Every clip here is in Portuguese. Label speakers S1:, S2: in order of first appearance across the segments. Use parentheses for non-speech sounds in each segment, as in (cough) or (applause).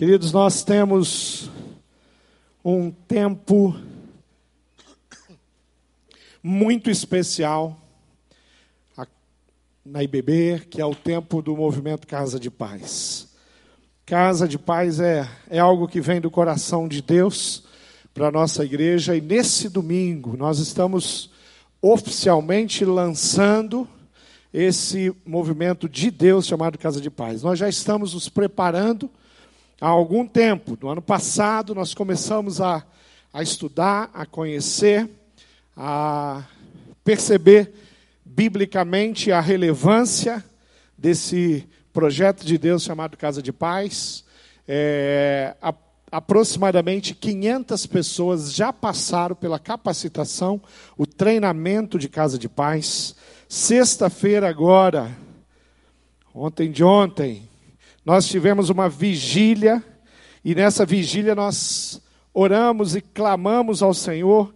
S1: Queridos, nós temos um tempo muito especial na IBB, que é o tempo do movimento Casa de Paz. Casa de Paz é, é algo que vem do coração de Deus para a nossa igreja, e nesse domingo nós estamos oficialmente lançando esse movimento de Deus chamado Casa de Paz. Nós já estamos nos preparando há algum tempo. No ano passado, nós começamos a, a estudar, a conhecer, a perceber biblicamente a relevância desse projeto de Deus chamado Casa de Paz. É, a, aproximadamente 500 pessoas já passaram pela capacitação, o treinamento de Casa de Paz. Sexta-feira, agora, ontem de ontem, nós tivemos uma vigília, e nessa vigília nós oramos e clamamos ao Senhor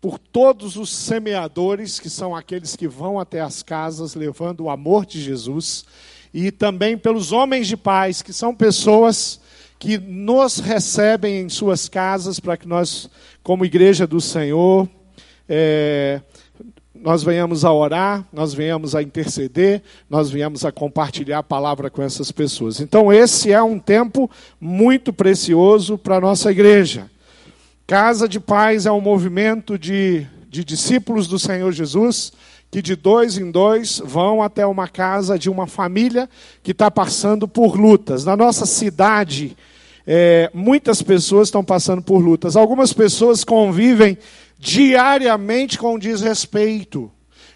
S1: por todos os semeadores, que são aqueles que vão até as casas levando o amor de Jesus, e também pelos homens de paz, que são pessoas que nos recebem em suas casas para que nós, como igreja do Senhor, é, nós venhamos a orar, nós venhamos a interceder, nós venhamos a compartilhar a palavra com essas pessoas. Então, esse é um tempo muito precioso para a nossa igreja. Casa de Paz é um movimento de, de discípulos do Senhor Jesus que de dois em dois vão até uma casa de uma família que está passando por lutas. Na nossa cidade, é, muitas pessoas estão passando por lutas. Algumas pessoas convivem diariamente com desrespeito.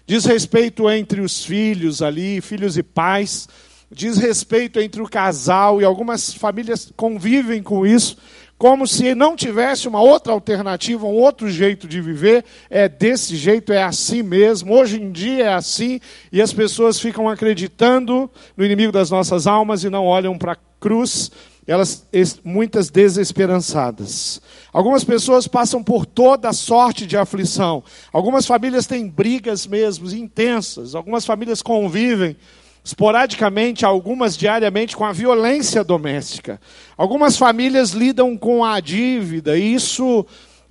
S1: Desrespeito entre os filhos ali, filhos e pais. Desrespeito entre o casal e algumas famílias convivem com isso como se não tivesse uma outra alternativa, um outro jeito de viver. É desse jeito, é assim mesmo. Hoje em dia é assim e as pessoas ficam acreditando no inimigo das nossas almas e não olham para a cruz elas muitas desesperançadas. Algumas pessoas passam por toda sorte de aflição. Algumas famílias têm brigas mesmo intensas. Algumas famílias convivem esporadicamente, algumas diariamente com a violência doméstica. Algumas famílias lidam com a dívida e isso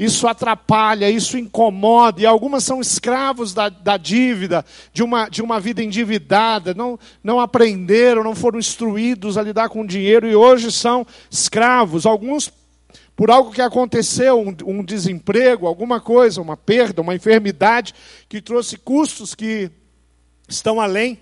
S1: isso atrapalha, isso incomoda, e algumas são escravos da, da dívida, de uma, de uma vida endividada, não, não aprenderam, não foram instruídos a lidar com dinheiro e hoje são escravos. Alguns por algo que aconteceu, um, um desemprego, alguma coisa, uma perda, uma enfermidade que trouxe custos que estão além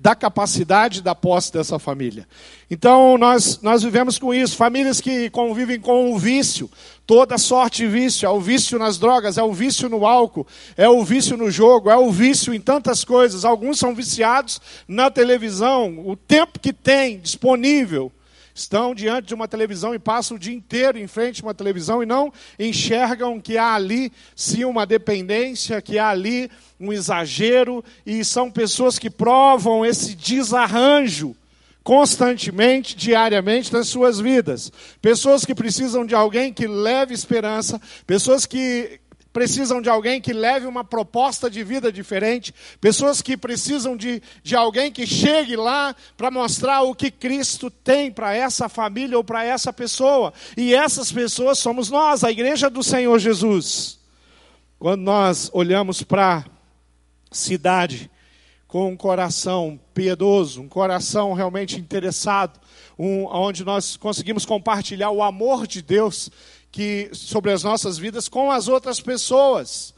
S1: da capacidade da posse dessa família. Então, nós, nós vivemos com isso. Famílias que convivem com o vício, toda sorte de vício. É o vício nas drogas, é o vício no álcool, é o vício no jogo, é o vício em tantas coisas. Alguns são viciados na televisão, o tempo que tem disponível estão diante de uma televisão e passam o dia inteiro em frente a uma televisão e não enxergam que há ali sim uma dependência, que há ali um exagero, e são pessoas que provam esse desarranjo constantemente, diariamente nas suas vidas. Pessoas que precisam de alguém que leve esperança, pessoas que precisam de alguém que leve uma proposta de vida diferente, pessoas que precisam de, de alguém que chegue lá para mostrar o que Cristo tem para essa família ou para essa pessoa. E essas pessoas somos nós, a igreja do Senhor Jesus. Quando nós olhamos para cidade com um coração piedoso, um coração realmente interessado, um, onde nós conseguimos compartilhar o amor de Deus que sobre as nossas vidas com as outras pessoas.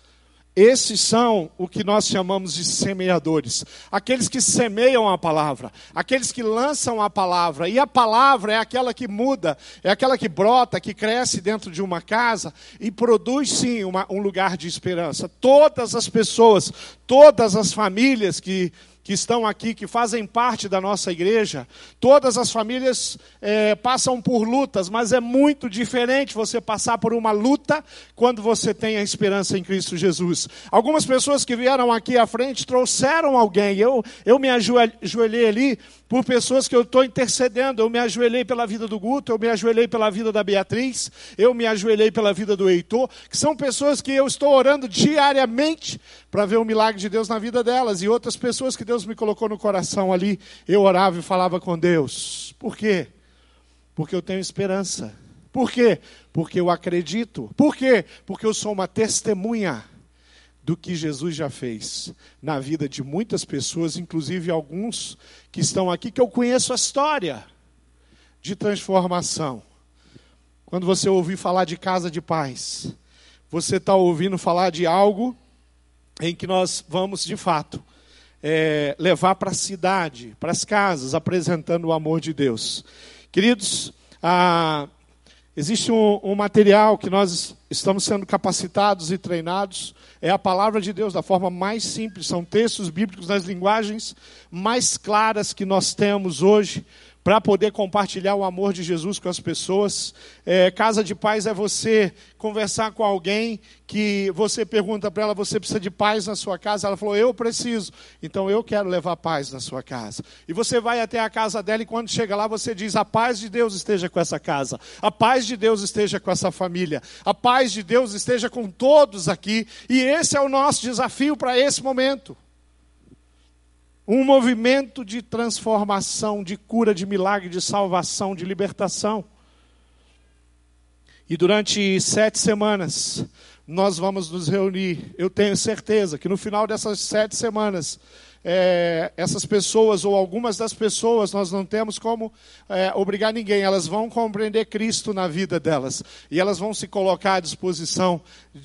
S1: Esses são o que nós chamamos de semeadores. Aqueles que semeiam a palavra, aqueles que lançam a palavra. E a palavra é aquela que muda, é aquela que brota, que cresce dentro de uma casa e produz sim uma, um lugar de esperança. Todas as pessoas, todas as famílias que que estão aqui, que fazem parte da nossa igreja, todas as famílias é, passam por lutas, mas é muito diferente você passar por uma luta quando você tem a esperança em Cristo Jesus. Algumas pessoas que vieram aqui à frente trouxeram alguém, eu, eu me ajoelhei ali por pessoas que eu estou intercedendo. Eu me ajoelhei pela vida do Guto, eu me ajoelhei pela vida da Beatriz, eu me ajoelhei pela vida do Heitor, que são pessoas que eu estou orando diariamente para ver o milagre de Deus na vida delas. E outras pessoas que Deus me colocou no coração ali, eu orava e falava com Deus. Por quê? Porque eu tenho esperança. Por quê? Porque eu acredito. Por quê? Porque eu sou uma testemunha do que Jesus já fez na vida de muitas pessoas, inclusive alguns que estão aqui, que eu conheço a história de transformação. Quando você ouvir falar de casa de paz, você está ouvindo falar de algo em que nós vamos, de fato, é, levar para a cidade, para as casas, apresentando o amor de Deus. Queridos, ah, existe um, um material que nós estamos sendo capacitados e treinados, é a palavra de Deus da forma mais simples, são textos bíblicos nas linguagens mais claras que nós temos hoje para poder compartilhar o amor de Jesus com as pessoas. É, casa de paz é você conversar com alguém que você pergunta para ela: você precisa de paz na sua casa? Ela falou: eu preciso. Então eu quero levar paz na sua casa. E você vai até a casa dela e quando chega lá você diz: a paz de Deus esteja com essa casa, a paz de Deus esteja com essa família, a paz de Deus esteja com todos aqui. E esse é o nosso desafio para esse momento um movimento de transformação, de cura, de milagre, de salvação, de libertação. E durante sete semanas, nós vamos nos reunir. Eu tenho certeza que no final dessas sete semanas, é, essas pessoas, ou algumas das pessoas, nós não temos como é, obrigar ninguém, elas vão compreender Cristo na vida delas, e elas vão se colocar à disposição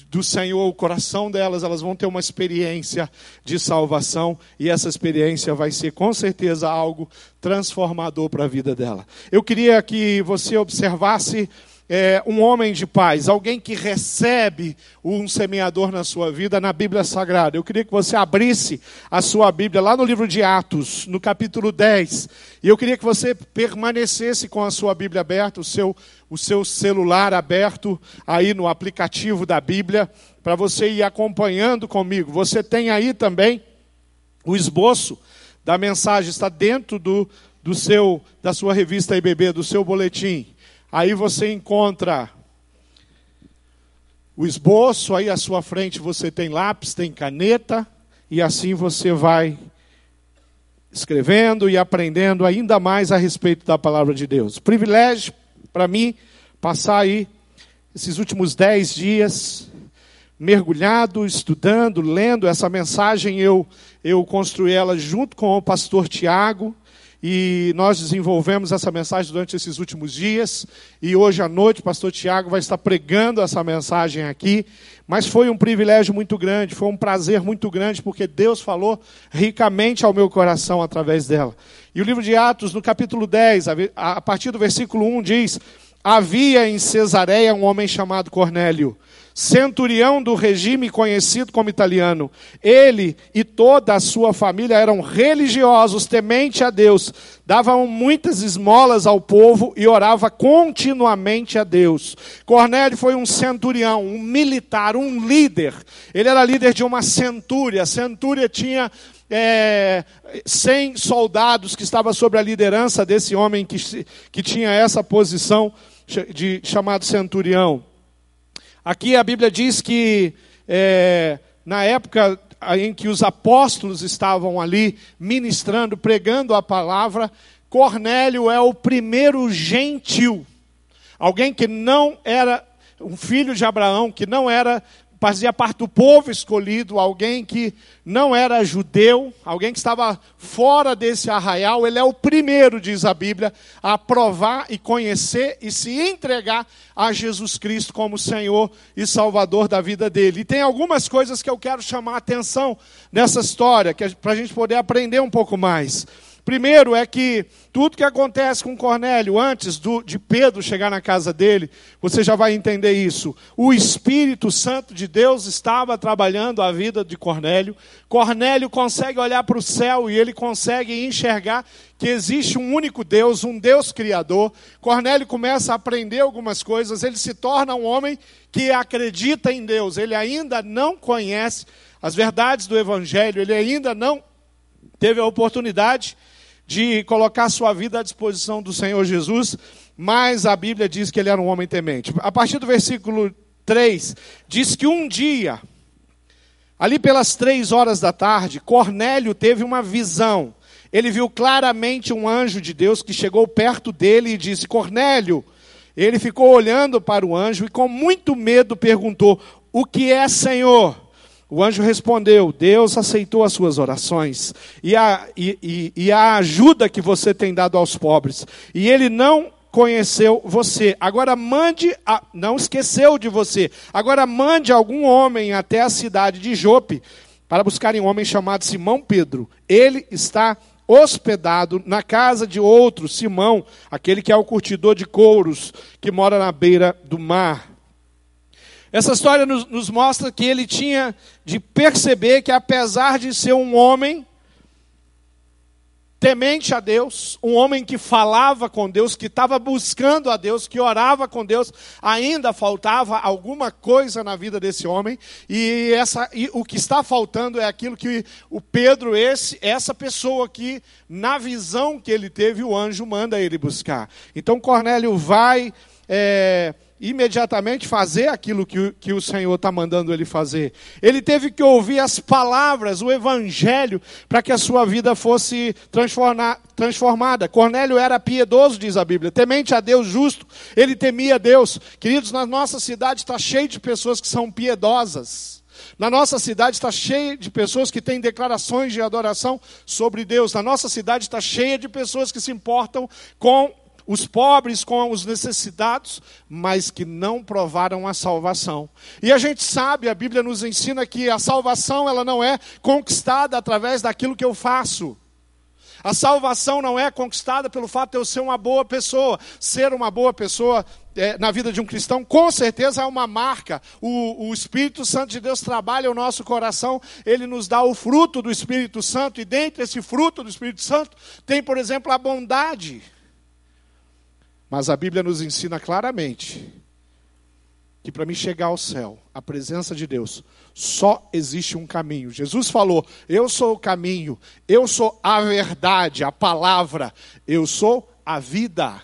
S1: do Senhor, o coração delas, elas vão ter uma experiência de salvação, e essa experiência vai ser com certeza algo transformador para a vida dela. Eu queria que você observasse é, um homem de paz, alguém que recebe um semeador na sua vida na Bíblia Sagrada. Eu queria que você abrisse a sua Bíblia lá no livro de Atos, no capítulo 10. E eu queria que você permanecesse com a sua Bíblia aberta, o seu, o seu celular aberto aí no aplicativo da Bíblia, para você ir acompanhando comigo. Você tem aí também o esboço da mensagem, está dentro do, do seu, da sua revista IBB, do seu boletim. Aí você encontra o esboço, aí à sua frente você tem lápis, tem caneta, e assim você vai escrevendo e aprendendo ainda mais a respeito da palavra de Deus. Privilégio para mim passar aí esses últimos dez dias mergulhado, estudando, lendo essa mensagem. Eu, eu construí ela junto com o pastor Tiago e nós desenvolvemos essa mensagem durante esses últimos dias. E hoje à noite o pastor Tiago vai estar pregando essa mensagem aqui. Mas foi um privilégio muito grande, foi um prazer muito grande, porque Deus falou ricamente ao meu coração através dela. E o livro de Atos, no capítulo 10, a partir do versículo 1, diz: Havia em Cesareia um homem chamado Cornélio centurião do regime conhecido como italiano. Ele e toda a sua família eram religiosos, temente a Deus, davam muitas esmolas ao povo e orava continuamente a Deus. Cornélio foi um centurião, um militar, um líder. Ele era líder de uma centúria. A centúria tinha é, 100 soldados que estavam sob a liderança desse homem que, que tinha essa posição de chamado centurião. Aqui a Bíblia diz que é, na época em que os apóstolos estavam ali ministrando, pregando a palavra, Cornélio é o primeiro gentil, alguém que não era um filho de Abraão, que não era fazia parte do povo escolhido, alguém que não era judeu, alguém que estava fora desse arraial, ele é o primeiro, diz a Bíblia, a provar e conhecer e se entregar a Jesus Cristo como Senhor e Salvador da vida dele. E tem algumas coisas que eu quero chamar a atenção nessa história, para a gente poder aprender um pouco mais. Primeiro é que tudo que acontece com Cornélio antes do, de Pedro chegar na casa dele, você já vai entender isso. O Espírito Santo de Deus estava trabalhando a vida de Cornélio. Cornélio consegue olhar para o céu e ele consegue enxergar que existe um único Deus, um Deus criador. Cornélio começa a aprender algumas coisas, ele se torna um homem que acredita em Deus. Ele ainda não conhece as verdades do Evangelho, ele ainda não teve a oportunidade de colocar sua vida à disposição do Senhor Jesus, mas a Bíblia diz que ele era um homem temente. A partir do versículo 3, diz que um dia, ali pelas três horas da tarde, Cornélio teve uma visão. ele viu claramente um anjo de Deus que chegou perto dele e disse: Cornélio. Ele ficou olhando para o anjo e, com muito medo, perguntou: O que é, Senhor? O anjo respondeu: Deus aceitou as suas orações e a, e, e, e a ajuda que você tem dado aos pobres. E ele não conheceu você. Agora mande, a, não esqueceu de você. Agora mande algum homem até a cidade de Jope para buscarem um homem chamado Simão Pedro. Ele está hospedado na casa de outro, Simão, aquele que é o curtidor de couros, que mora na beira do mar. Essa história nos, nos, mostra que ele tinha de perceber que, apesar de ser um homem temente a Deus, um homem que falava com Deus, que estava buscando a Deus, que orava com Deus, ainda faltava alguma coisa na vida desse homem, e, essa, e o que está faltando é aquilo que o Pedro, esse, essa pessoa que, na visão que ele teve, o anjo manda ele buscar. Então Cornélio vai. É, imediatamente fazer aquilo que, que o Senhor está mandando ele fazer. Ele teve que ouvir as palavras, o Evangelho, para que a sua vida fosse transformada. Cornélio era piedoso, diz a Bíblia, temente a Deus justo, ele temia Deus. Queridos, na nossa cidade está cheio de pessoas que são piedosas. Na nossa cidade está cheia de pessoas que têm declarações de adoração sobre Deus. Na nossa cidade está cheia de pessoas que se importam com os pobres com os necessitados, mas que não provaram a salvação. E a gente sabe, a Bíblia nos ensina que a salvação ela não é conquistada através daquilo que eu faço. A salvação não é conquistada pelo fato de eu ser uma boa pessoa. Ser uma boa pessoa é, na vida de um cristão, com certeza é uma marca. O, o Espírito Santo de Deus trabalha o nosso coração, ele nos dá o fruto do Espírito Santo, e dentro desse fruto do Espírito Santo tem, por exemplo, a bondade. Mas a Bíblia nos ensina claramente que para mim chegar ao céu, a presença de Deus, só existe um caminho. Jesus falou: Eu sou o caminho, eu sou a verdade, a palavra, eu sou a vida.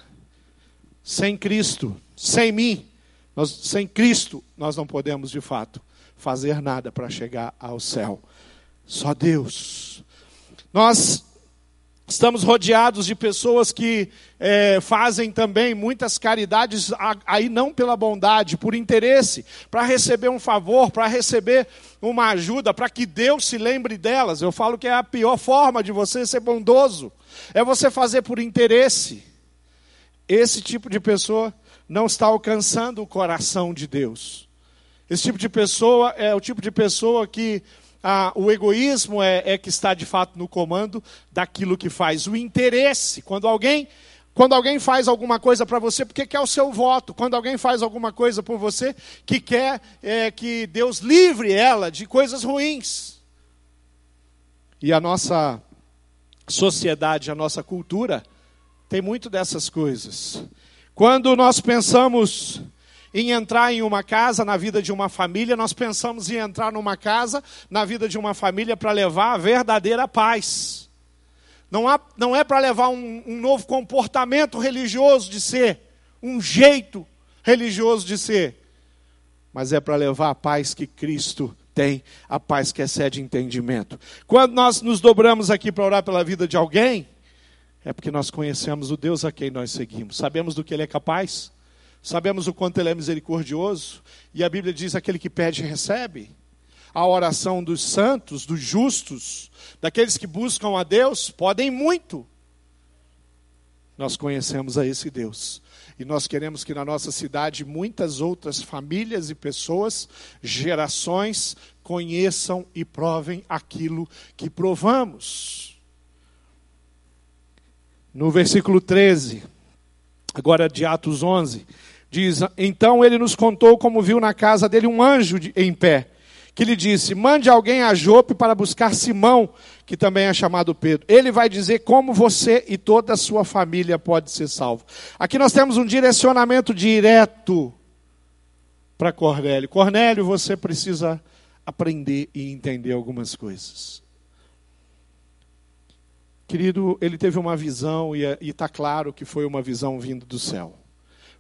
S1: Sem Cristo, sem mim, nós, sem Cristo, nós não podemos de fato fazer nada para chegar ao céu. Só Deus. Nós Estamos rodeados de pessoas que é, fazem também muitas caridades, aí não pela bondade, por interesse, para receber um favor, para receber uma ajuda, para que Deus se lembre delas. Eu falo que é a pior forma de você ser bondoso, é você fazer por interesse. Esse tipo de pessoa não está alcançando o coração de Deus. Esse tipo de pessoa é o tipo de pessoa que ah, o egoísmo é, é que está de fato no comando daquilo que faz. O interesse, quando alguém quando alguém faz alguma coisa para você, porque quer o seu voto. Quando alguém faz alguma coisa por você, que quer é, que Deus livre ela de coisas ruins. E a nossa sociedade, a nossa cultura, tem muito dessas coisas. Quando nós pensamos em entrar em uma casa na vida de uma família, nós pensamos em entrar numa casa na vida de uma família para levar a verdadeira paz. Não, há, não é para levar um, um novo comportamento religioso de ser, um jeito religioso de ser, mas é para levar a paz que Cristo tem, a paz que excede entendimento. Quando nós nos dobramos aqui para orar pela vida de alguém, é porque nós conhecemos o Deus a quem nós seguimos, sabemos do que Ele é capaz, Sabemos o quanto ele é misericordioso, e a Bíblia diz: aquele que pede, recebe. A oração dos santos, dos justos, daqueles que buscam a Deus, podem muito. Nós conhecemos a esse Deus. E nós queremos que na nossa cidade muitas outras famílias e pessoas, gerações, conheçam e provem aquilo que provamos. No versículo 13, agora de Atos 11, Diz: Então ele nos contou como viu na casa dele um anjo de, em pé, que lhe disse: Mande alguém a Jope para buscar Simão, que também é chamado Pedro. Ele vai dizer como você e toda a sua família pode ser salvo. Aqui nós temos um direcionamento direto para Cornélio. Cornélio, você precisa aprender e entender algumas coisas. Querido, ele teve uma visão e é, está claro que foi uma visão vindo do céu.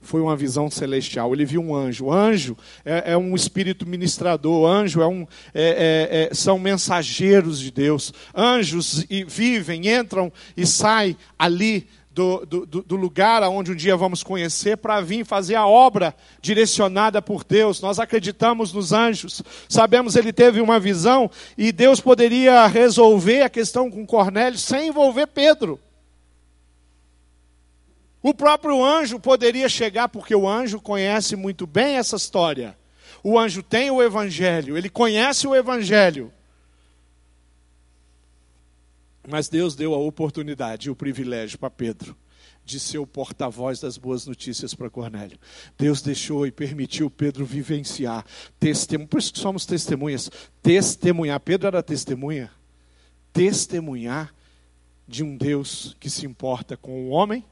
S1: Foi uma visão celestial. Ele viu um anjo. Anjo é, é um espírito ministrador. Anjo é um, é, é, é, são mensageiros de Deus. Anjos e vivem, entram e saem ali do, do, do, lugar aonde um dia vamos conhecer para vir fazer a obra direcionada por Deus. Nós acreditamos nos anjos, sabemos ele teve uma visão e Deus poderia resolver a questão com Cornélio sem envolver Pedro. O próprio anjo poderia chegar, porque o anjo conhece muito bem essa história. O anjo tem o evangelho, ele conhece o evangelho. Mas Deus deu a oportunidade e o privilégio para Pedro de ser o porta-voz das boas notícias para Cornélio. Deus deixou e permitiu Pedro vivenciar, testemunho, por isso que somos testemunhas, testemunhar. Pedro era testemunha, testemunhar de um Deus que se importa com o homem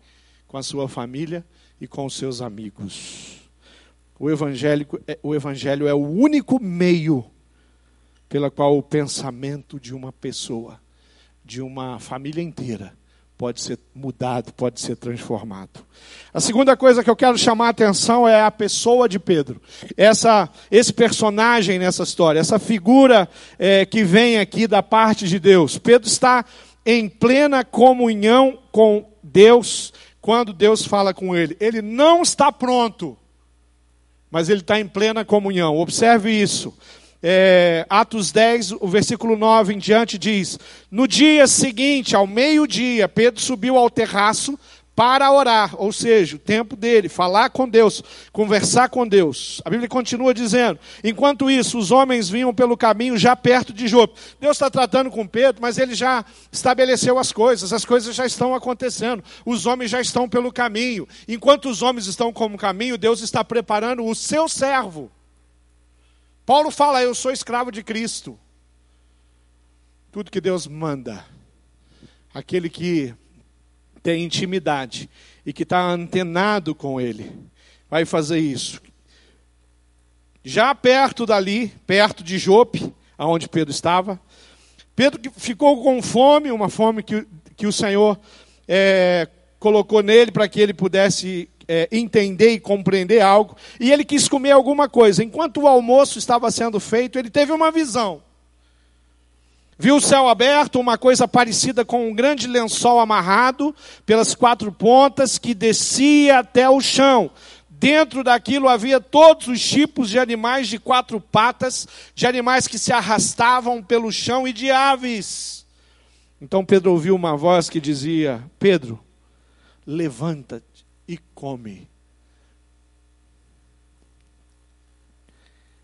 S1: com a sua família e com os seus amigos. O, evangélico, é, o Evangelho é o único meio pela qual o pensamento de uma pessoa, de uma família inteira, pode ser mudado, pode ser transformado. A segunda coisa que eu quero chamar a atenção é a pessoa de Pedro. Essa, esse personagem nessa história, essa figura é, que vem aqui da parte de Deus. Pedro está em plena comunhão com Deus quando Deus fala com ele. Ele não está pronto, mas ele está em plena comunhão. Observe isso. É, Atos 10, o versículo 9 em diante diz: No dia seguinte, ao meio-dia, Pedro subiu ao terraço para orar, ou seja, o tempo dele, falar com Deus, conversar com Deus. A Bíblia continua dizendo: enquanto isso, os homens vinham pelo caminho já perto de Jope. Deus está tratando com Pedro, mas ele já estabeleceu as coisas, as coisas já estão acontecendo, os homens já estão pelo caminho. Enquanto os homens estão como caminho, Deus está preparando o seu servo. Paulo fala: Eu sou escravo de Cristo. Tudo que Deus manda, aquele que tem intimidade e que está antenado com Ele, vai fazer isso. Já perto dali, perto de Jope, aonde Pedro estava, Pedro ficou com fome, uma fome que, que o Senhor é, colocou nele para que ele pudesse é, entender e compreender algo, e ele quis comer alguma coisa. Enquanto o almoço estava sendo feito, ele teve uma visão. Viu o céu aberto, uma coisa parecida com um grande lençol amarrado pelas quatro pontas que descia até o chão. Dentro daquilo havia todos os tipos de animais de quatro patas, de animais que se arrastavam pelo chão e de aves. Então Pedro ouviu uma voz que dizia: Pedro, levanta-te e come.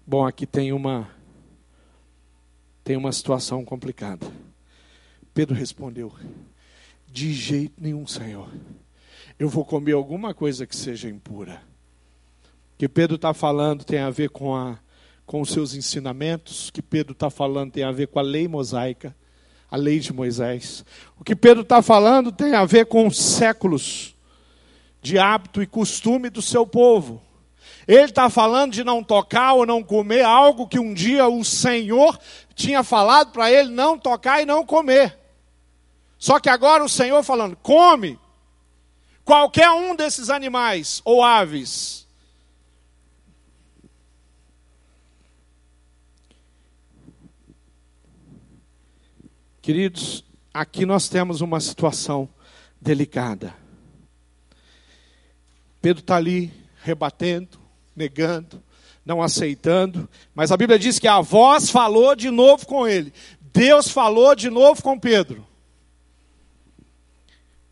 S1: Bom, aqui tem uma tem uma situação complicada. Pedro respondeu: De jeito nenhum, Senhor. Eu vou comer alguma coisa que seja impura. O que Pedro está falando tem a ver com, a, com os seus ensinamentos. O que Pedro está falando tem a ver com a lei mosaica, a lei de Moisés. O que Pedro está falando tem a ver com séculos de hábito e costume do seu povo. Ele está falando de não tocar ou não comer algo que um dia o Senhor tinha falado para ele não tocar e não comer. Só que agora o Senhor falando: come qualquer um desses animais ou aves. Queridos, aqui nós temos uma situação delicada. Pedro está ali rebatendo, negando, não aceitando, mas a Bíblia diz que a voz falou de novo com ele. Deus falou de novo com Pedro.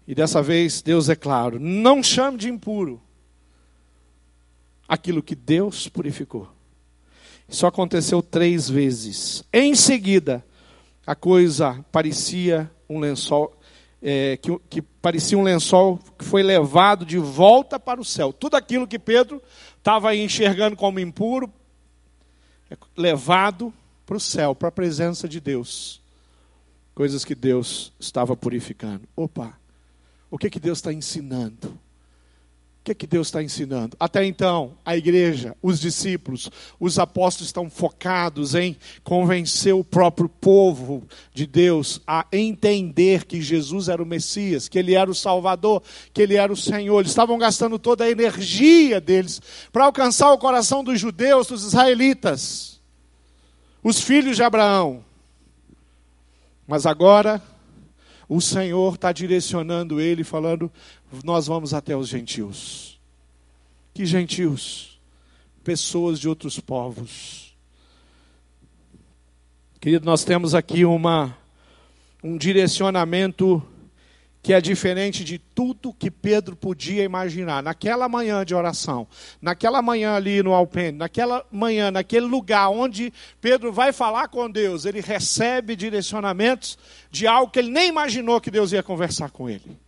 S1: E dessa vez Deus é claro: não chame de impuro aquilo que Deus purificou. Isso aconteceu três vezes. Em seguida, a coisa parecia um lençol, é, que, que parecia um lençol que foi levado de volta para o céu. Tudo aquilo que Pedro estava enxergando como impuro, é levado para o céu, para a presença de Deus. Coisas que Deus estava purificando. Opa, o que, que Deus está ensinando? O que, é que Deus está ensinando? Até então, a igreja, os discípulos, os apóstolos estão focados em convencer o próprio povo de Deus a entender que Jesus era o Messias, que ele era o Salvador, que ele era o Senhor. Eles estavam gastando toda a energia deles para alcançar o coração dos judeus, dos israelitas, os filhos de Abraão. Mas agora, o Senhor está direcionando ele, falando: nós vamos até os gentios. Que gentios? Pessoas de outros povos. Querido, nós temos aqui uma, um direcionamento que é diferente de tudo que Pedro podia imaginar. Naquela manhã de oração, naquela manhã ali no Alpene, naquela manhã, naquele lugar onde Pedro vai falar com Deus, ele recebe direcionamentos de algo que ele nem imaginou que Deus ia conversar com ele.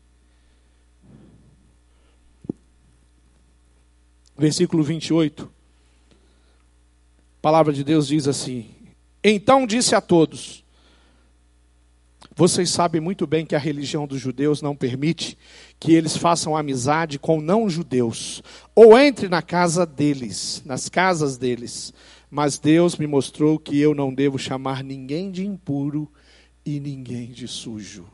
S1: Versículo 28. A palavra de Deus diz assim: Então disse a todos: vocês sabem muito bem que a religião dos judeus não permite que eles façam amizade com não-judeus, ou entre na casa deles, nas casas deles. Mas Deus me mostrou que eu não devo chamar ninguém de impuro e ninguém de sujo.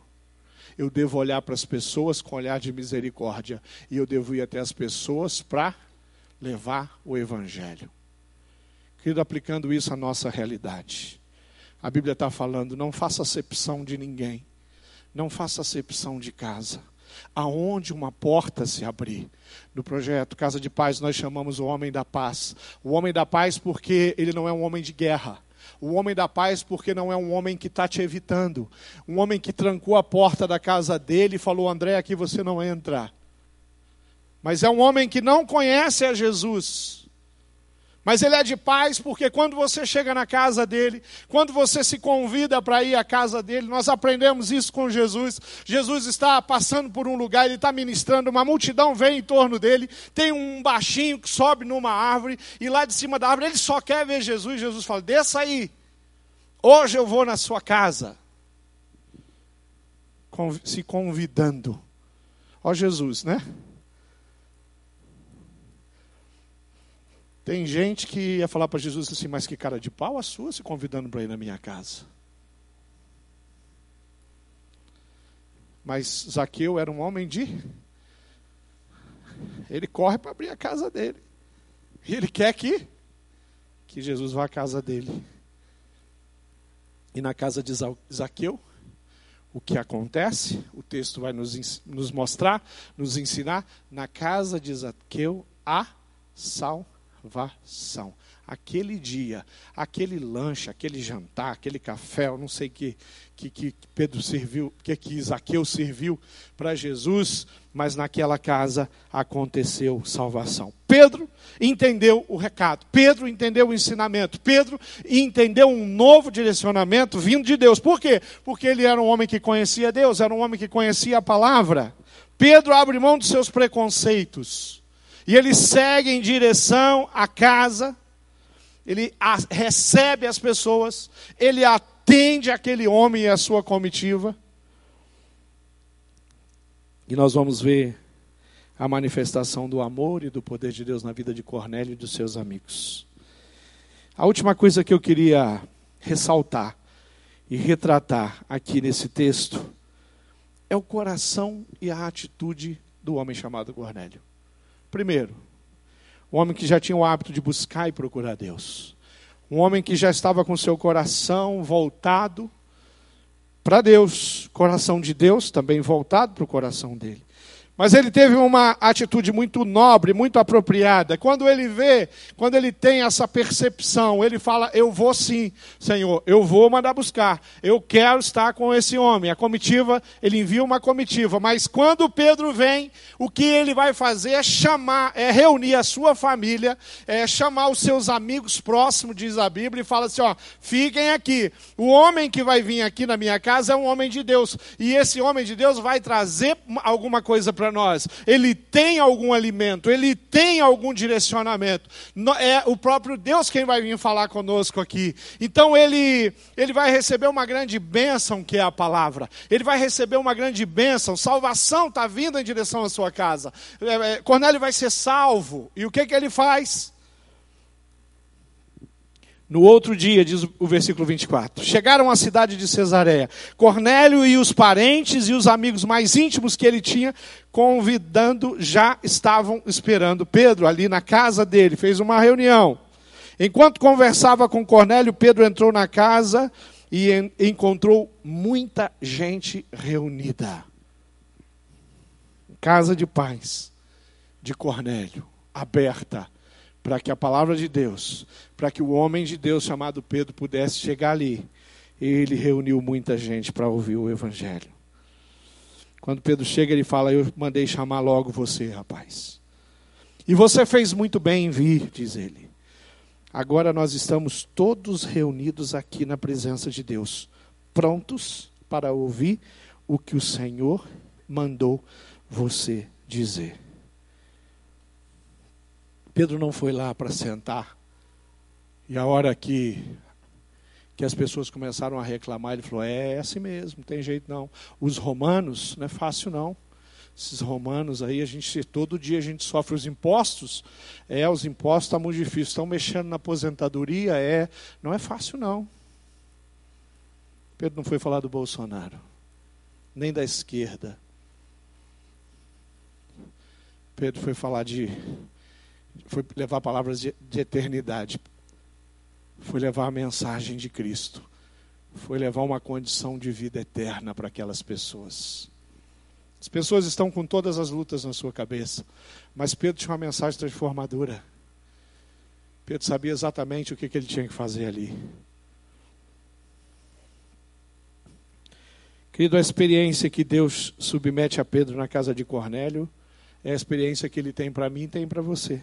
S1: Eu devo olhar para as pessoas com olhar de misericórdia, e eu devo ir até as pessoas para levar o evangelho. Querido, aplicando isso à nossa realidade. A Bíblia está falando: não faça acepção de ninguém, não faça acepção de casa. Aonde uma porta se abrir. No projeto Casa de Paz, nós chamamos o homem da paz. O homem da paz, porque ele não é um homem de guerra. O homem da paz, porque não é um homem que está te evitando. Um homem que trancou a porta da casa dele e falou: André, aqui você não entra. Mas é um homem que não conhece a Jesus mas ele é de paz porque quando você chega na casa dele, quando você se convida para ir à casa dele, nós aprendemos isso com Jesus. Jesus está passando por um lugar, ele está ministrando, uma multidão vem em torno dele, tem um baixinho que sobe numa árvore, e lá de cima da árvore ele só quer ver Jesus. Jesus fala: desça aí, hoje eu vou na sua casa. Se convidando. Ó Jesus, né? Tem gente que ia falar para Jesus assim, mas que cara de pau a sua se convidando para ir na minha casa. Mas Zaqueu era um homem de. Ele corre para abrir a casa dele. E ele quer que, que Jesus vá à casa dele. E na casa de Zaqueu, o que acontece? O texto vai nos, nos mostrar, nos ensinar. Na casa de Zaqueu há salvação salvação. Aquele dia, aquele lanche, aquele jantar, aquele café, eu não sei que que, que Pedro serviu, que que Isaqueu serviu para Jesus, mas naquela casa aconteceu salvação. Pedro entendeu o recado, Pedro entendeu o ensinamento, Pedro entendeu um novo direcionamento vindo de Deus. Por quê? Porque ele era um homem que conhecia Deus, era um homem que conhecia a palavra. Pedro abre mão dos seus preconceitos. E ele segue em direção à casa, ele a, recebe as pessoas, ele atende aquele homem e a sua comitiva. E nós vamos ver a manifestação do amor e do poder de Deus na vida de Cornélio e dos seus amigos. A última coisa que eu queria ressaltar e retratar aqui nesse texto é o coração e a atitude do homem chamado Cornélio. Primeiro, um homem que já tinha o hábito de buscar e procurar Deus. Um homem que já estava com seu coração voltado para Deus, coração de Deus também voltado para o coração dele. Mas ele teve uma atitude muito nobre, muito apropriada. Quando ele vê, quando ele tem essa percepção, ele fala: Eu vou sim, Senhor, eu vou mandar buscar. Eu quero estar com esse homem. A comitiva, ele envia uma comitiva. Mas quando Pedro vem, o que ele vai fazer é chamar, é reunir a sua família, é chamar os seus amigos próximos, diz a Bíblia, e fala assim: Ó, fiquem aqui. O homem que vai vir aqui na minha casa é um homem de Deus. E esse homem de Deus vai trazer alguma coisa para nós. Ele tem algum alimento, ele tem algum direcionamento. É o próprio Deus quem vai vir falar conosco aqui. Então ele, ele vai receber uma grande bênção, que é a palavra. Ele vai receber uma grande bênção. Salvação está vindo em direção à sua casa. É, é, Cornélio vai ser salvo. E o que, que ele faz? No outro dia, diz o versículo 24, chegaram à cidade de Cesareia. Cornélio e os parentes e os amigos mais íntimos que ele tinha, convidando, já estavam esperando Pedro ali na casa dele. Fez uma reunião. Enquanto conversava com Cornélio, Pedro entrou na casa e encontrou muita gente reunida. Casa de paz de Cornélio, aberta para que a palavra de Deus, para que o homem de Deus chamado Pedro pudesse chegar ali. Ele reuniu muita gente para ouvir o evangelho. Quando Pedro chega, ele fala: Eu mandei chamar logo você, rapaz. E você fez muito bem em vir, diz ele. Agora nós estamos todos reunidos aqui na presença de Deus, prontos para ouvir o que o Senhor mandou você dizer. Pedro não foi lá para sentar. E a hora que, que as pessoas começaram a reclamar, ele falou: é, é assim mesmo, não tem jeito não. Os romanos, não é fácil não. Esses romanos aí, a gente todo dia a gente sofre os impostos. É, os impostos estão tá muito difíceis. Estão mexendo na aposentadoria, é. Não é fácil não. Pedro não foi falar do Bolsonaro, nem da esquerda. Pedro foi falar de foi levar palavras de, de eternidade, foi levar a mensagem de Cristo, foi levar uma condição de vida eterna para aquelas pessoas. As pessoas estão com todas as lutas na sua cabeça, mas Pedro tinha uma mensagem transformadora. Pedro sabia exatamente o que, que ele tinha que fazer ali. Querido, a experiência que Deus submete a Pedro na casa de Cornélio é a experiência que ele tem para mim e tem para você.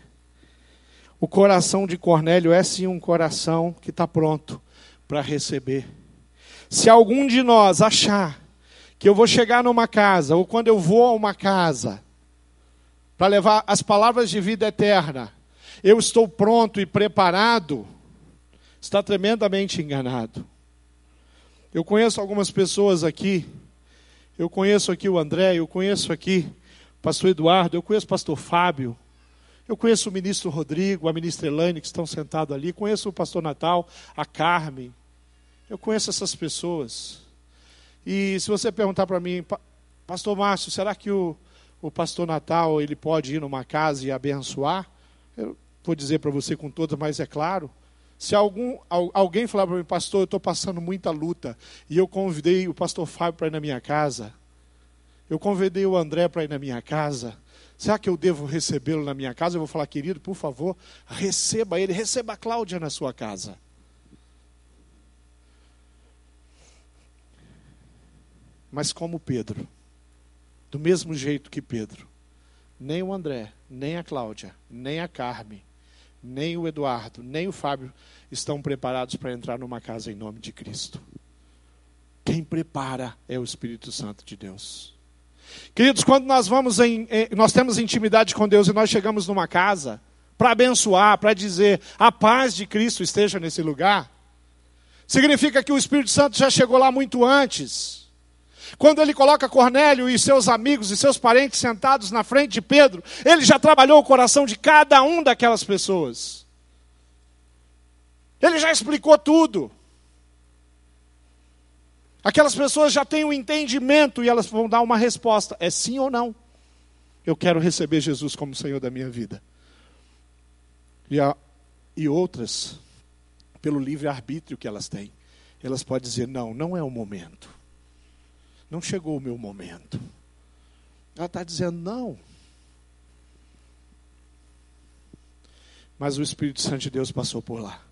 S1: O coração de Cornélio é sim um coração que está pronto para receber. Se algum de nós achar que eu vou chegar numa casa, ou quando eu vou a uma casa, para levar as palavras de vida eterna, eu estou pronto e preparado, está tremendamente enganado. Eu conheço algumas pessoas aqui, eu conheço aqui o André, eu conheço aqui o pastor Eduardo, eu conheço o pastor Fábio, eu conheço o ministro Rodrigo, a ministra Elaine, que estão sentados ali. Conheço o pastor Natal, a Carmen. Eu conheço essas pessoas. E se você perguntar para mim, pastor Márcio, será que o, o pastor Natal ele pode ir numa casa e abençoar? Eu vou dizer para você com toda, mas é claro. Se algum, alguém falar para mim, pastor, eu estou passando muita luta, e eu convidei o pastor Fábio para ir na minha casa, eu convidei o André para ir na minha casa, Será que eu devo recebê-lo na minha casa? Eu vou falar, querido, por favor, receba ele, receba a Cláudia na sua casa. Mas como Pedro, do mesmo jeito que Pedro, nem o André, nem a Cláudia, nem a Carme, nem o Eduardo, nem o Fábio estão preparados para entrar numa casa em nome de Cristo. Quem prepara é o Espírito Santo de Deus. Queridos, quando nós vamos em, nós temos intimidade com Deus e nós chegamos numa casa para abençoar, para dizer a paz de Cristo esteja nesse lugar, significa que o Espírito Santo já chegou lá muito antes. Quando ele coloca Cornélio e seus amigos e seus parentes sentados na frente de Pedro, ele já trabalhou o coração de cada um daquelas pessoas. Ele já explicou tudo. Aquelas pessoas já têm o um entendimento e elas vão dar uma resposta: é sim ou não? Eu quero receber Jesus como Senhor da minha vida. E, a, e outras, pelo livre-arbítrio que elas têm, elas podem dizer: não, não é o momento. Não chegou o meu momento. Ela está dizendo: não. Mas o Espírito Santo de Deus passou por lá.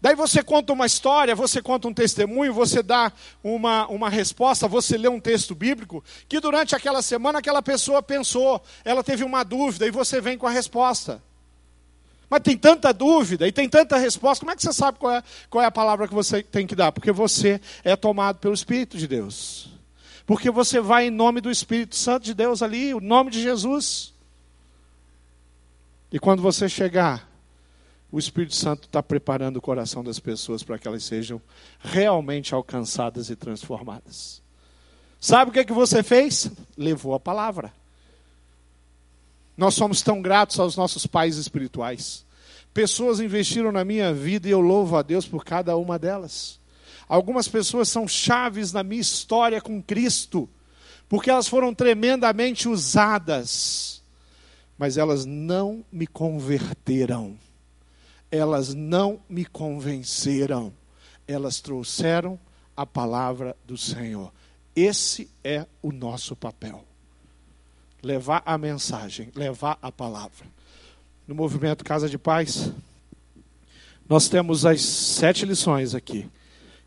S1: Daí você conta uma história, você conta um testemunho, você dá uma, uma resposta, você lê um texto bíblico, que durante aquela semana aquela pessoa pensou, ela teve uma dúvida e você vem com a resposta. Mas tem tanta dúvida e tem tanta resposta, como é que você sabe qual é, qual é a palavra que você tem que dar? Porque você é tomado pelo Espírito de Deus. Porque você vai em nome do Espírito Santo de Deus ali, o nome de Jesus. E quando você chegar, o Espírito Santo está preparando o coração das pessoas para que elas sejam realmente alcançadas e transformadas. Sabe o que, é que você fez? Levou a palavra. Nós somos tão gratos aos nossos pais espirituais. Pessoas investiram na minha vida e eu louvo a Deus por cada uma delas. Algumas pessoas são chaves na minha história com Cristo, porque elas foram tremendamente usadas, mas elas não me converteram, elas não me convenceram, elas trouxeram a palavra do Senhor. Esse é o nosso papel. Levar a mensagem, levar a palavra. No movimento Casa de Paz, nós temos as sete lições aqui.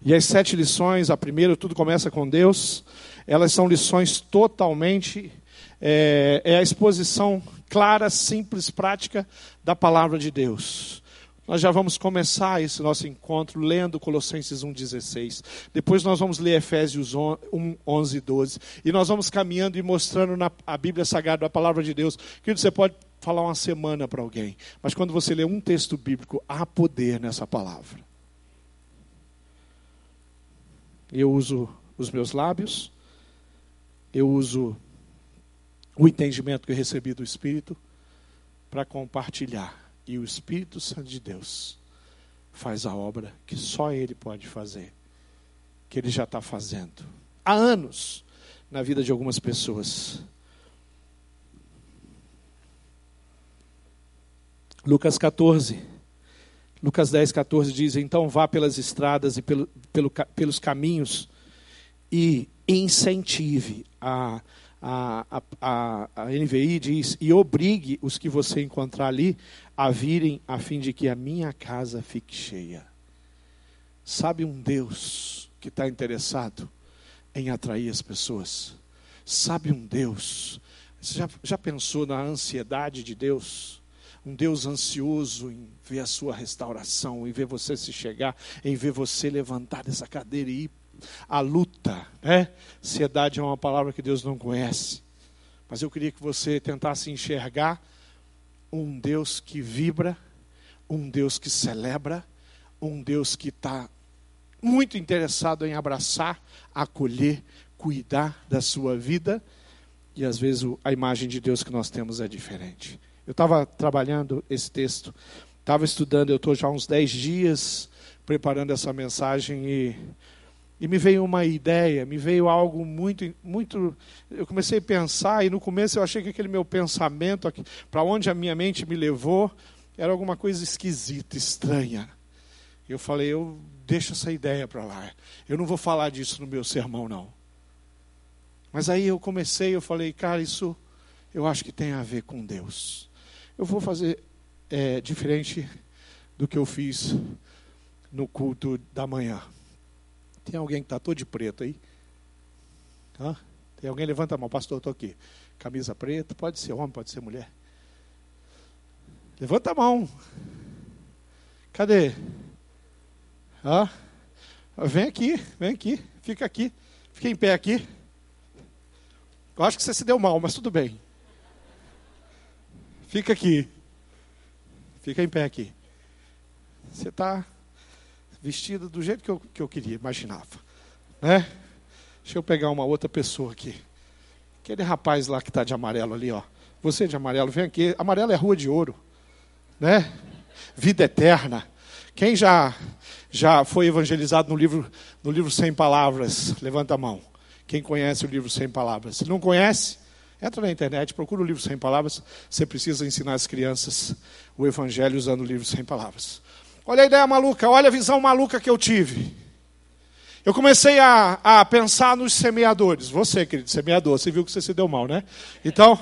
S1: E as sete lições, a primeira, tudo começa com Deus, elas são lições totalmente. É, é a exposição clara, simples, prática da palavra de Deus. Nós já vamos começar esse nosso encontro lendo Colossenses 1,16. Depois nós vamos ler Efésios 1, 11 e 12. E nós vamos caminhando e mostrando na a Bíblia Sagrada, a palavra de Deus. Querido, você pode falar uma semana para alguém, mas quando você lê um texto bíblico, há poder nessa palavra. Eu uso os meus lábios, eu uso o entendimento que eu recebi do Espírito para compartilhar e o Espírito Santo de Deus faz a obra que só Ele pode fazer, que Ele já está fazendo há anos na vida de algumas pessoas. Lucas 14, Lucas 10, 14 diz: Então vá pelas estradas e pelo, pelo, pelos caminhos e incentive a a, a, a, NVI diz: e obrigue os que você encontrar ali a virem, a fim de que a minha casa fique cheia. Sabe um Deus que está interessado em atrair as pessoas? Sabe um Deus? Você já, já pensou na ansiedade de Deus? Um Deus ansioso em ver a sua restauração, em ver você se chegar, em ver você levantar dessa cadeira e ir a luta, né? Ansiedade é uma palavra que Deus não conhece. Mas eu queria que você tentasse enxergar um Deus que vibra, um Deus que celebra, um Deus que está muito interessado em abraçar, acolher, cuidar da sua vida. E às vezes a imagem de Deus que nós temos é diferente. Eu estava trabalhando esse texto, estava estudando, eu estou já há uns 10 dias preparando essa mensagem e e me veio uma ideia, me veio algo muito, muito. Eu comecei a pensar, e no começo eu achei que aquele meu pensamento, para onde a minha mente me levou, era alguma coisa esquisita, estranha. Eu falei, eu deixo essa ideia para lá. Eu não vou falar disso no meu sermão, não. Mas aí eu comecei, eu falei, cara, isso eu acho que tem a ver com Deus. Eu vou fazer é, diferente do que eu fiz no culto da manhã. Tem alguém que está todo de preto aí? Hã? Tem alguém? Levanta a mão, pastor, estou aqui. Camisa preta, pode ser homem, pode ser mulher. Levanta a mão. Cadê? Hã? Vem aqui, vem aqui, fica aqui. Fica em pé aqui. Eu acho que você se deu mal, mas tudo bem. Fica aqui. Fica em pé aqui. Você está vestida do jeito que eu, que eu queria, imaginava. Né? Deixa eu pegar uma outra pessoa aqui. Aquele rapaz lá que está de amarelo ali, ó. Você de amarelo, vem aqui. Amarelo é rua de ouro. Né? Vida eterna. Quem já, já foi evangelizado no livro, no livro Sem Palavras? Levanta a mão. Quem conhece o livro Sem Palavras? Se não conhece, entra na internet, procura o livro Sem Palavras. Você precisa ensinar as crianças o evangelho usando o livro Sem Palavras. Olha a ideia maluca, olha a visão maluca que eu tive. Eu comecei a, a pensar nos semeadores. Você, querido semeador, você viu que você se deu mal, né? Então,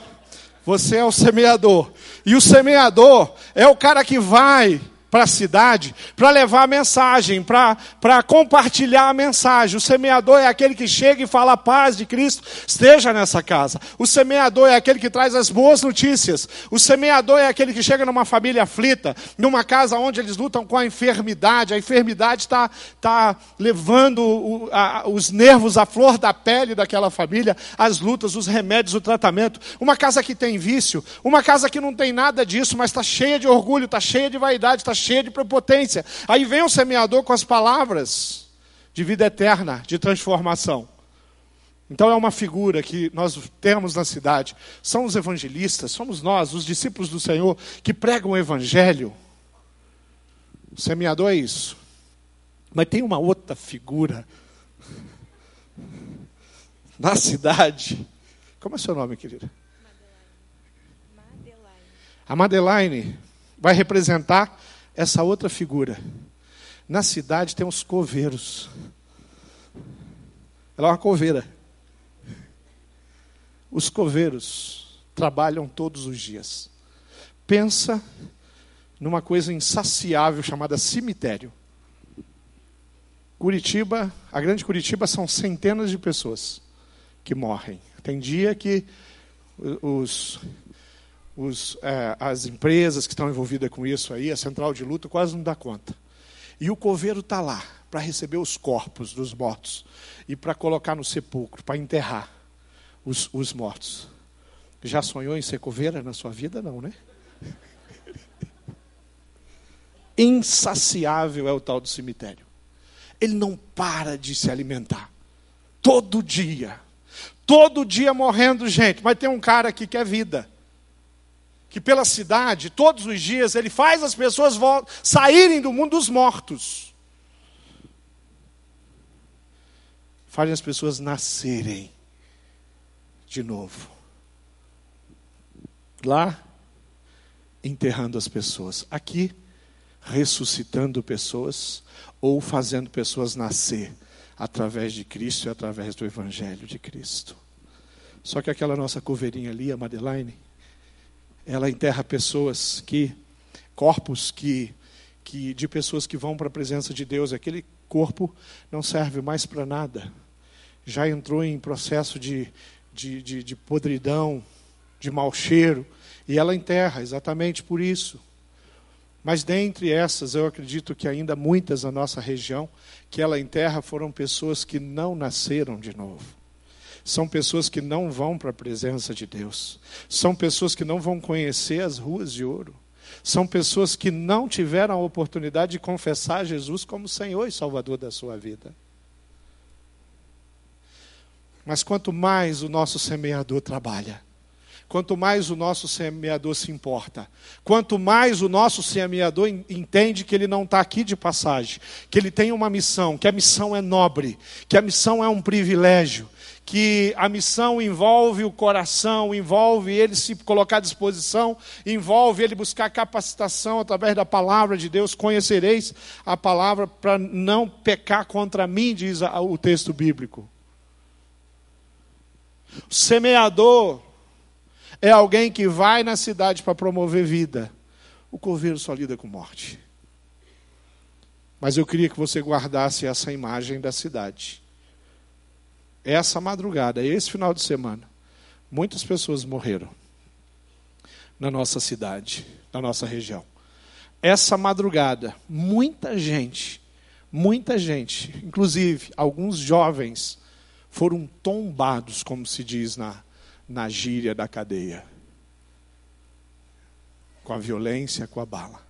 S1: você é o semeador. E o semeador é o cara que vai para a cidade para levar a mensagem, para compartilhar a mensagem. O semeador é aquele que chega e fala a paz de Cristo esteja nessa casa. O semeador é aquele que traz as boas notícias. O semeador é aquele que chega numa família aflita, numa casa onde eles lutam com a enfermidade. A enfermidade está tá levando o, a, os nervos à flor da pele daquela família, as lutas, os remédios, o tratamento. Uma casa que tem vício, uma casa que não tem nada disso, mas está cheia de orgulho, está cheia de vaidade, está cheia de prepotência. Aí vem o semeador com as palavras de vida eterna, de transformação. Então é uma figura que nós temos na cidade. São os evangelistas, somos nós, os discípulos do Senhor, que pregam o evangelho. O semeador é isso. Mas tem uma outra figura (laughs) na cidade. Como é seu nome, querida? Madeline. A Madeline vai representar essa outra figura. Na cidade tem os coveiros. Ela é uma coveira. Os coveiros trabalham todos os dias. Pensa numa coisa insaciável chamada cemitério. Curitiba, a grande Curitiba são centenas de pessoas que morrem. Tem dia que os os, é, as empresas que estão envolvidas com isso aí, a central de luta, quase não dá conta. E o coveiro está lá para receber os corpos dos mortos e para colocar no sepulcro, para enterrar os, os mortos. Já sonhou em ser coveira na sua vida? Não, né? (laughs) Insaciável é o tal do cemitério. Ele não para de se alimentar. Todo dia. Todo dia morrendo gente. Mas tem um cara que quer vida que pela cidade, todos os dias, ele faz as pessoas saírem do mundo dos mortos. Faz as pessoas nascerem de novo. Lá, enterrando as pessoas. Aqui, ressuscitando pessoas ou fazendo pessoas nascer através de Cristo e através do Evangelho de Cristo. Só que aquela nossa coveirinha ali, a Madeline, ela enterra pessoas que, corpos que, que de pessoas que vão para a presença de Deus. Aquele corpo não serve mais para nada. Já entrou em processo de, de, de, de podridão, de mau cheiro, e ela enterra exatamente por isso. Mas dentre essas, eu acredito que ainda muitas na nossa região, que ela enterra foram pessoas que não nasceram de novo. São pessoas que não vão para a presença de Deus. São pessoas que não vão conhecer as ruas de ouro. São pessoas que não tiveram a oportunidade de confessar Jesus como Senhor e Salvador da sua vida. Mas quanto mais o nosso semeador trabalha, quanto mais o nosso semeador se importa, quanto mais o nosso semeador entende que ele não está aqui de passagem, que ele tem uma missão, que a missão é nobre, que a missão é um privilégio, que a missão envolve o coração, envolve ele se colocar à disposição, envolve ele buscar capacitação através da palavra de Deus. Conhecereis a palavra para não pecar contra mim, diz o texto bíblico. O semeador é alguém que vai na cidade para promover vida. O coveiro só lida com morte. Mas eu queria que você guardasse essa imagem da cidade essa madrugada, esse final de semana, muitas pessoas morreram na nossa cidade, na nossa região. Essa madrugada, muita gente, muita gente, inclusive alguns jovens, foram tombados, como se diz na, na gíria da cadeia. Com a violência, com a bala.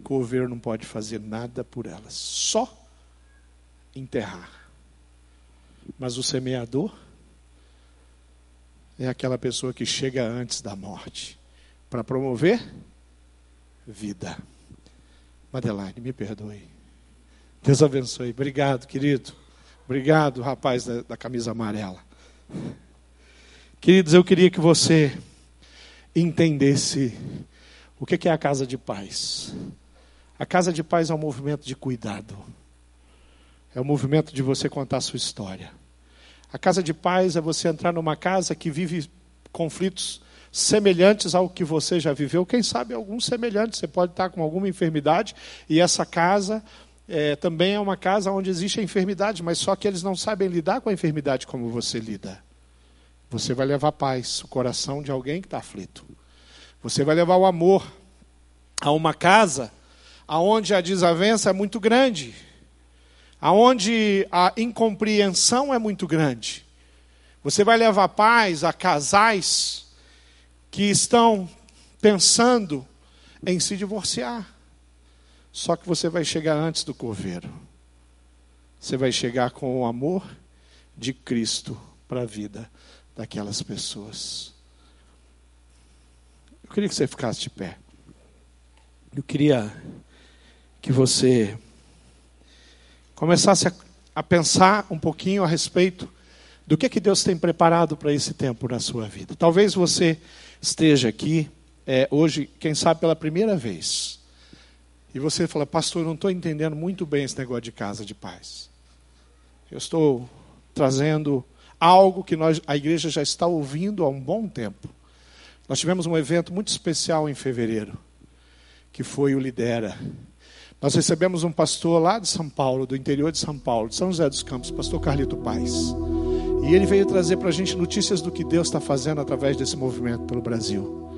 S1: O governo não pode fazer nada por elas, só enterrar. Mas o semeador é aquela pessoa que chega antes da morte para promover vida. Madeline, me perdoe. Deus abençoe. Obrigado, querido. Obrigado, rapaz da, da camisa amarela. Queridos, eu queria que você entendesse o que é a casa de paz. A casa de paz é um movimento de cuidado. É o movimento de você contar a sua história. A casa de paz é você entrar numa casa que vive conflitos semelhantes ao que você já viveu. Quem sabe alguns semelhantes. Você pode estar com alguma enfermidade e essa casa é, também é uma casa onde existe a enfermidade, mas só que eles não sabem lidar com a enfermidade como você lida. Você vai levar paz, o coração de alguém que está aflito. Você vai levar o amor a uma casa aonde a desavença é muito grande, aonde a incompreensão é muito grande. Você vai levar paz a casais que estão pensando em se divorciar. Só que você vai chegar antes do coveiro. Você vai chegar com o amor de Cristo para a vida daquelas pessoas. Eu queria que você ficasse de pé. Eu queria que você começasse a, a pensar um pouquinho a respeito do que, que Deus tem preparado para esse tempo na sua vida. Talvez você esteja aqui é, hoje, quem sabe pela primeira vez, e você fala, pastor, eu não estou entendendo muito bem esse negócio de casa de paz. Eu estou trazendo algo que nós, a igreja já está ouvindo há um bom tempo. Nós tivemos um evento muito especial em fevereiro, que foi o Lidera. Nós recebemos um pastor lá de São Paulo, do interior de São Paulo, de São José dos Campos, pastor Carlito Paz. E ele veio trazer para a gente notícias do que Deus está fazendo através desse movimento pelo Brasil.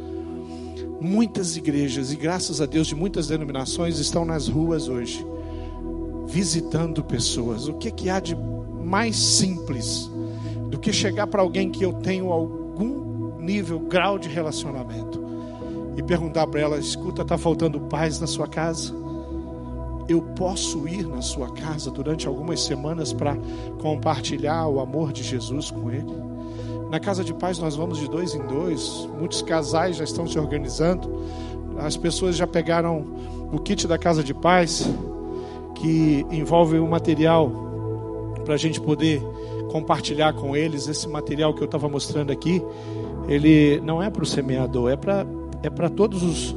S1: Muitas igrejas, e graças a Deus de muitas denominações, estão nas ruas hoje, visitando pessoas. O que, que há de mais simples do que chegar para alguém que eu tenho algum nível, grau de relacionamento, e perguntar para ela: escuta, está faltando paz na sua casa? Eu posso ir na sua casa durante algumas semanas para compartilhar o amor de Jesus com ele. Na casa de paz nós vamos de dois em dois, muitos casais já estão se organizando, as pessoas já pegaram o kit da casa de paz, que envolve o material para a gente poder compartilhar com eles. Esse material que eu estava mostrando aqui, ele não é para o semeador, é para é para todos os,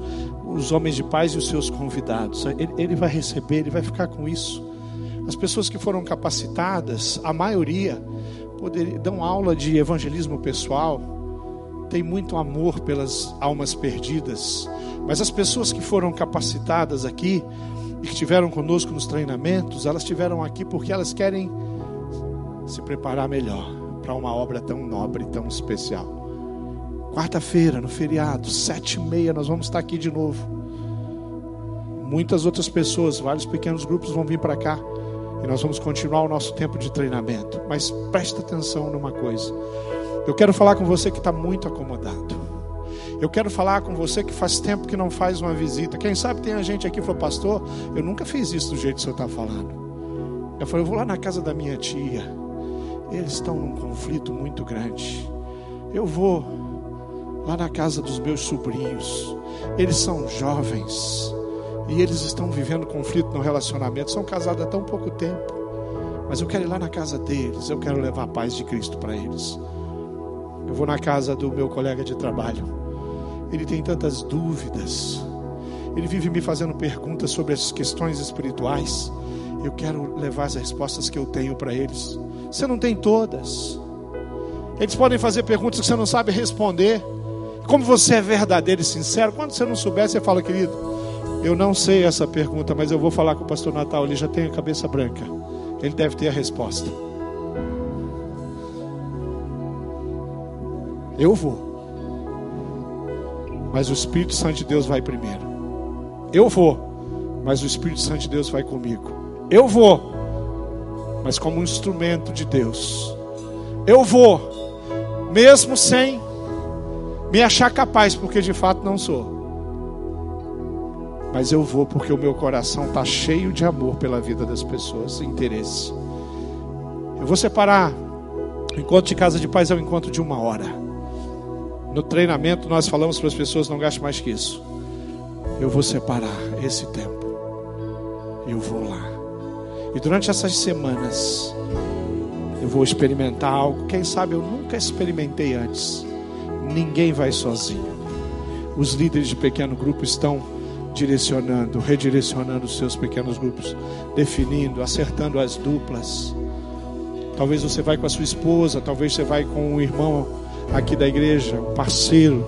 S1: os homens de paz e os seus convidados. Ele, ele vai receber, ele vai ficar com isso. As pessoas que foram capacitadas, a maioria, poder, dão aula de evangelismo pessoal, tem muito amor pelas almas perdidas. Mas as pessoas que foram capacitadas aqui e que estiveram conosco nos treinamentos, elas estiveram aqui porque elas querem se preparar melhor para uma obra tão nobre, tão especial. Quarta-feira, no feriado, sete e meia, nós vamos estar aqui de novo. Muitas outras pessoas, vários pequenos grupos vão vir para cá. E nós vamos continuar o nosso tempo de treinamento. Mas presta atenção numa coisa. Eu quero falar com você que está muito acomodado. Eu quero falar com você que faz tempo que não faz uma visita. Quem sabe tem a gente aqui que falou, pastor, eu nunca fiz isso do jeito que o senhor está falando. Eu falei, eu vou lá na casa da minha tia. Eles estão num conflito muito grande. Eu vou lá na casa dos meus sobrinhos. Eles são jovens e eles estão vivendo conflito no relacionamento. São casados há tão pouco tempo. Mas eu quero ir lá na casa deles, eu quero levar a paz de Cristo para eles. Eu vou na casa do meu colega de trabalho. Ele tem tantas dúvidas. Ele vive me fazendo perguntas sobre as questões espirituais. Eu quero levar as respostas que eu tenho para eles. Você não tem todas. Eles podem fazer perguntas que você não sabe responder. Como você é verdadeiro e sincero, quando você não souber, você fala, querido, eu não sei essa pergunta, mas eu vou falar com o pastor Natal, ele já tem a cabeça branca. Ele deve ter a resposta. Eu vou. Mas o Espírito Santo de Deus vai primeiro. Eu vou. Mas o Espírito Santo de Deus vai comigo. Eu vou. Mas como um instrumento de Deus. Eu vou. Mesmo sem me achar capaz, porque de fato não sou. Mas eu vou porque o meu coração está cheio de amor pela vida das pessoas, interesse. Eu vou separar. O encontro de casa de paz é um encontro de uma hora. No treinamento nós falamos para as pessoas não gaste mais que isso. Eu vou separar esse tempo. Eu vou lá. E durante essas semanas eu vou experimentar algo. Quem sabe eu nunca experimentei antes ninguém vai sozinho. Os líderes de pequeno grupo estão direcionando, redirecionando os seus pequenos grupos, definindo, acertando as duplas. Talvez você vai com a sua esposa, talvez você vai com um irmão aqui da igreja, um parceiro.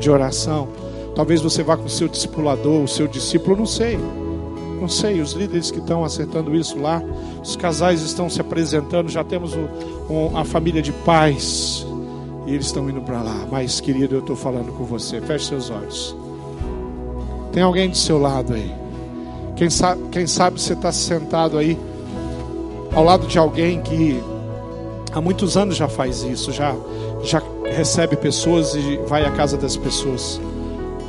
S1: de oração. Talvez você vá com o seu discipulador, o seu discípulo, não sei. Não sei, os líderes que estão acertando isso lá, os casais estão se apresentando, já temos o, o, a família de pais e eles estão indo para lá. Mas, querido, eu estou falando com você. Feche seus olhos. Tem alguém do seu lado aí. Quem sabe, quem sabe você está sentado aí ao lado de alguém que há muitos anos já faz isso, já, já recebe pessoas e vai à casa das pessoas.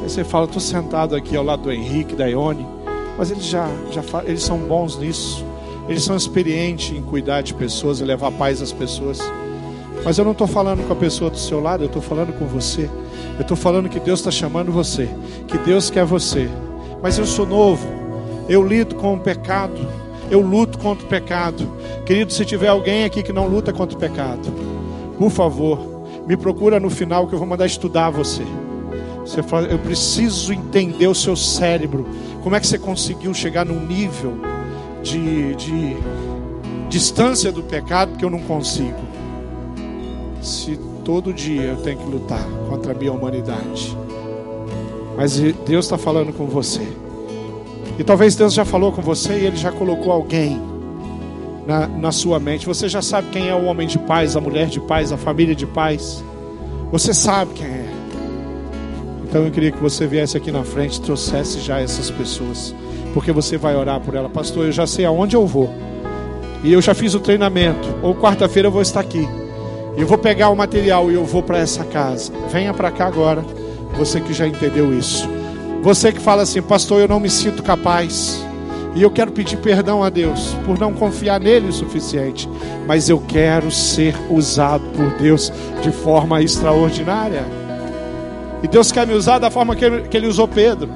S1: Aí você fala, estou sentado aqui ao lado do Henrique, da Ione, mas eles já, já eles são bons nisso. Eles são experientes em cuidar de pessoas e levar paz às pessoas. Mas eu não estou falando com a pessoa do seu lado, eu estou falando com você. Eu estou falando que Deus está chamando você, que Deus quer você. Mas eu sou novo, eu lido com o pecado, eu luto contra o pecado. Querido, se tiver alguém aqui que não luta contra o pecado, por favor, me procura no final que eu vou mandar estudar você. Você fala, eu preciso entender o seu cérebro. Como é que você conseguiu chegar num nível de, de distância do pecado que eu não consigo? Se todo dia eu tenho que lutar contra a minha humanidade. Mas Deus está falando com você. E talvez Deus já falou com você e Ele já colocou alguém na, na sua mente. Você já sabe quem é o homem de paz, a mulher de paz, a família de paz. Você sabe quem é. Então eu queria que você viesse aqui na frente e trouxesse já essas pessoas. Porque você vai orar por ela. Pastor, eu já sei aonde eu vou. E eu já fiz o treinamento. Ou quarta-feira eu vou estar aqui. Eu vou pegar o material e eu vou para essa casa. Venha para cá agora, você que já entendeu isso. Você que fala assim, pastor, eu não me sinto capaz. E eu quero pedir perdão a Deus por não confiar nele o suficiente. Mas eu quero ser usado por Deus de forma extraordinária. E Deus quer me usar da forma que ele, que ele usou Pedro.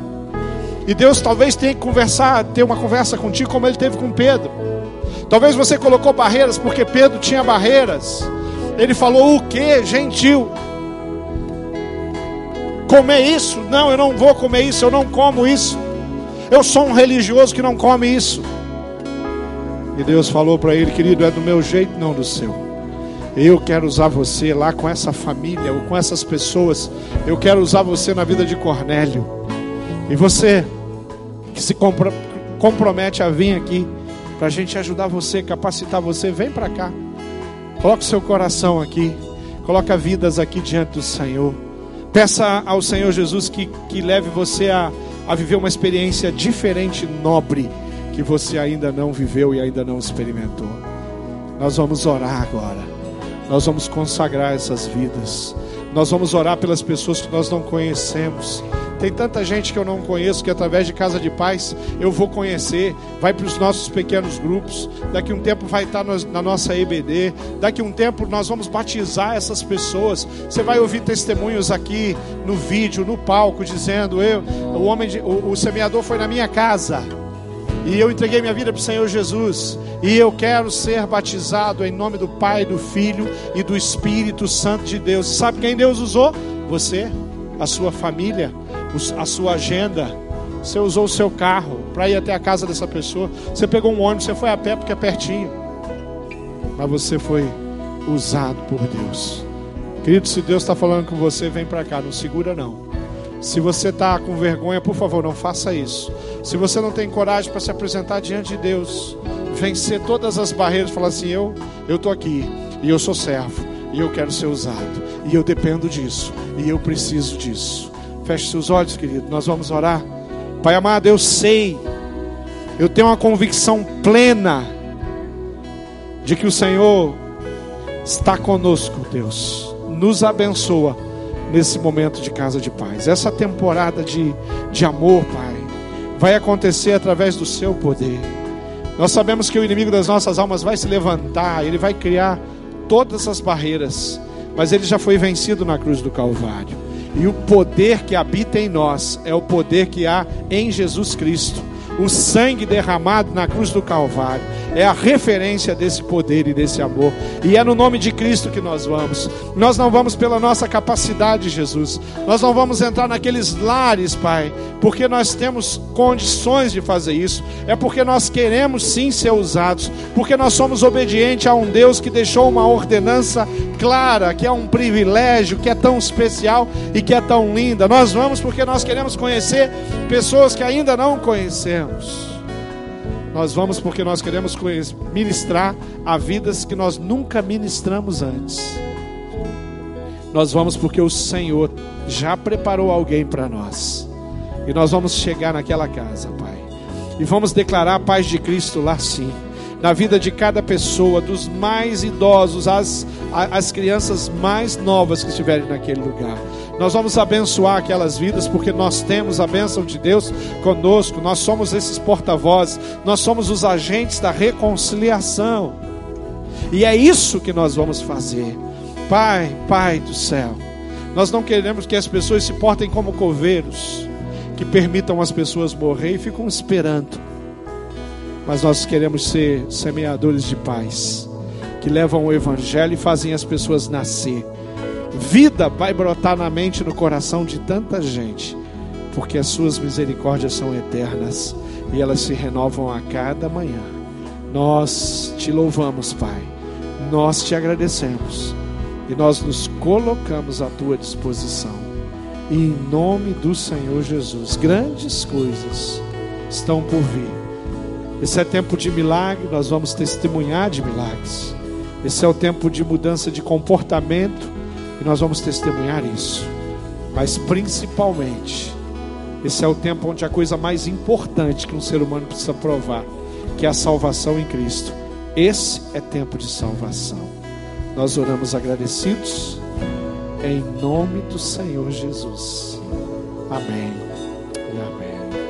S1: E Deus talvez tenha que conversar, ter uma conversa contigo como ele teve com Pedro. Talvez você colocou barreiras porque Pedro tinha barreiras. Ele falou: O que? Gentil. Comer isso? Não, eu não vou comer isso, eu não como isso. Eu sou um religioso que não come isso. E Deus falou para ele, querido, é do meu jeito, não do seu. Eu quero usar você lá com essa família, ou com essas pessoas. Eu quero usar você na vida de Cornélio. E você que se compromete a vir aqui para a gente ajudar você, capacitar você, vem para cá. Coloque seu coração aqui. Coloque vidas aqui diante do Senhor. Peça ao Senhor Jesus que, que leve você a, a viver uma experiência diferente, nobre, que você ainda não viveu e ainda não experimentou. Nós vamos orar agora. Nós vamos consagrar essas vidas. Nós vamos orar pelas pessoas que nós não conhecemos. Tem tanta gente que eu não conheço que através de Casa de Paz eu vou conhecer. Vai para os nossos pequenos grupos. Daqui um tempo vai estar na nossa EBD. Daqui um tempo nós vamos batizar essas pessoas. Você vai ouvir testemunhos aqui no vídeo, no palco, dizendo: eu, o homem, de, o, o semeador foi na minha casa. E eu entreguei minha vida para o Senhor Jesus. E eu quero ser batizado em nome do Pai, do Filho e do Espírito Santo de Deus. Sabe quem Deus usou? Você, a sua família, a sua agenda. Você usou o seu carro para ir até a casa dessa pessoa. Você pegou um ônibus, você foi a pé porque é pertinho. Mas você foi usado por Deus. Querido, se Deus está falando com você, vem para cá, não segura não. Se você está com vergonha, por favor, não faça isso. Se você não tem coragem para se apresentar diante de Deus, vencer todas as barreiras, falar assim: eu, eu estou aqui e eu sou servo e eu quero ser usado e eu dependo disso e eu preciso disso. Feche seus olhos, querido. Nós vamos orar. Pai amado, eu sei, eu tenho uma convicção plena de que o Senhor está conosco, Deus. Nos abençoa nesse momento de casa de paz. Essa temporada de, de amor, Pai, vai acontecer através do seu poder. Nós sabemos que o inimigo das nossas almas vai se levantar, ele vai criar todas as barreiras, mas ele já foi vencido na cruz do Calvário. E o poder que habita em nós é o poder que há em Jesus Cristo. O sangue derramado na cruz do Calvário é a referência desse poder e desse amor. E é no nome de Cristo que nós vamos. Nós não vamos pela nossa capacidade, Jesus. Nós não vamos entrar naqueles lares, Pai, porque nós temos condições de fazer isso. É porque nós queremos sim ser usados, porque nós somos obedientes a um Deus que deixou uma ordenança clara, que é um privilégio, que é tão especial e que é tão linda. Nós vamos porque nós queremos conhecer pessoas que ainda não conhecemos. Nós vamos porque nós queremos ministrar a vidas que nós nunca ministramos antes. Nós vamos porque o Senhor já preparou alguém para nós. E nós vamos chegar naquela casa, Pai. E vamos declarar a paz de Cristo lá sim na vida de cada pessoa, dos mais idosos às, às crianças mais novas que estiverem naquele lugar. Nós vamos abençoar aquelas vidas porque nós temos a bênção de Deus conosco, nós somos esses porta-vozes, nós somos os agentes da reconciliação. E é isso que nós vamos fazer. Pai, Pai do céu, nós não queremos que as pessoas se portem como coveiros, que permitam as pessoas morrer e ficam esperando mas nós queremos ser semeadores de paz, que levam o Evangelho e fazem as pessoas nascer. Vida vai brotar na mente e no coração de tanta gente, porque as suas misericórdias são eternas e elas se renovam a cada manhã. Nós te louvamos, Pai, nós te agradecemos e nós nos colocamos à tua disposição. E em nome do Senhor Jesus, grandes coisas estão por vir esse é tempo de milagre, nós vamos testemunhar de milagres. Esse é o tempo de mudança de comportamento e nós vamos testemunhar isso. Mas principalmente, esse é o tempo onde a coisa mais importante que um ser humano precisa provar, que é a salvação em Cristo. Esse é tempo de salvação. Nós oramos agradecidos em nome do Senhor Jesus. Amém.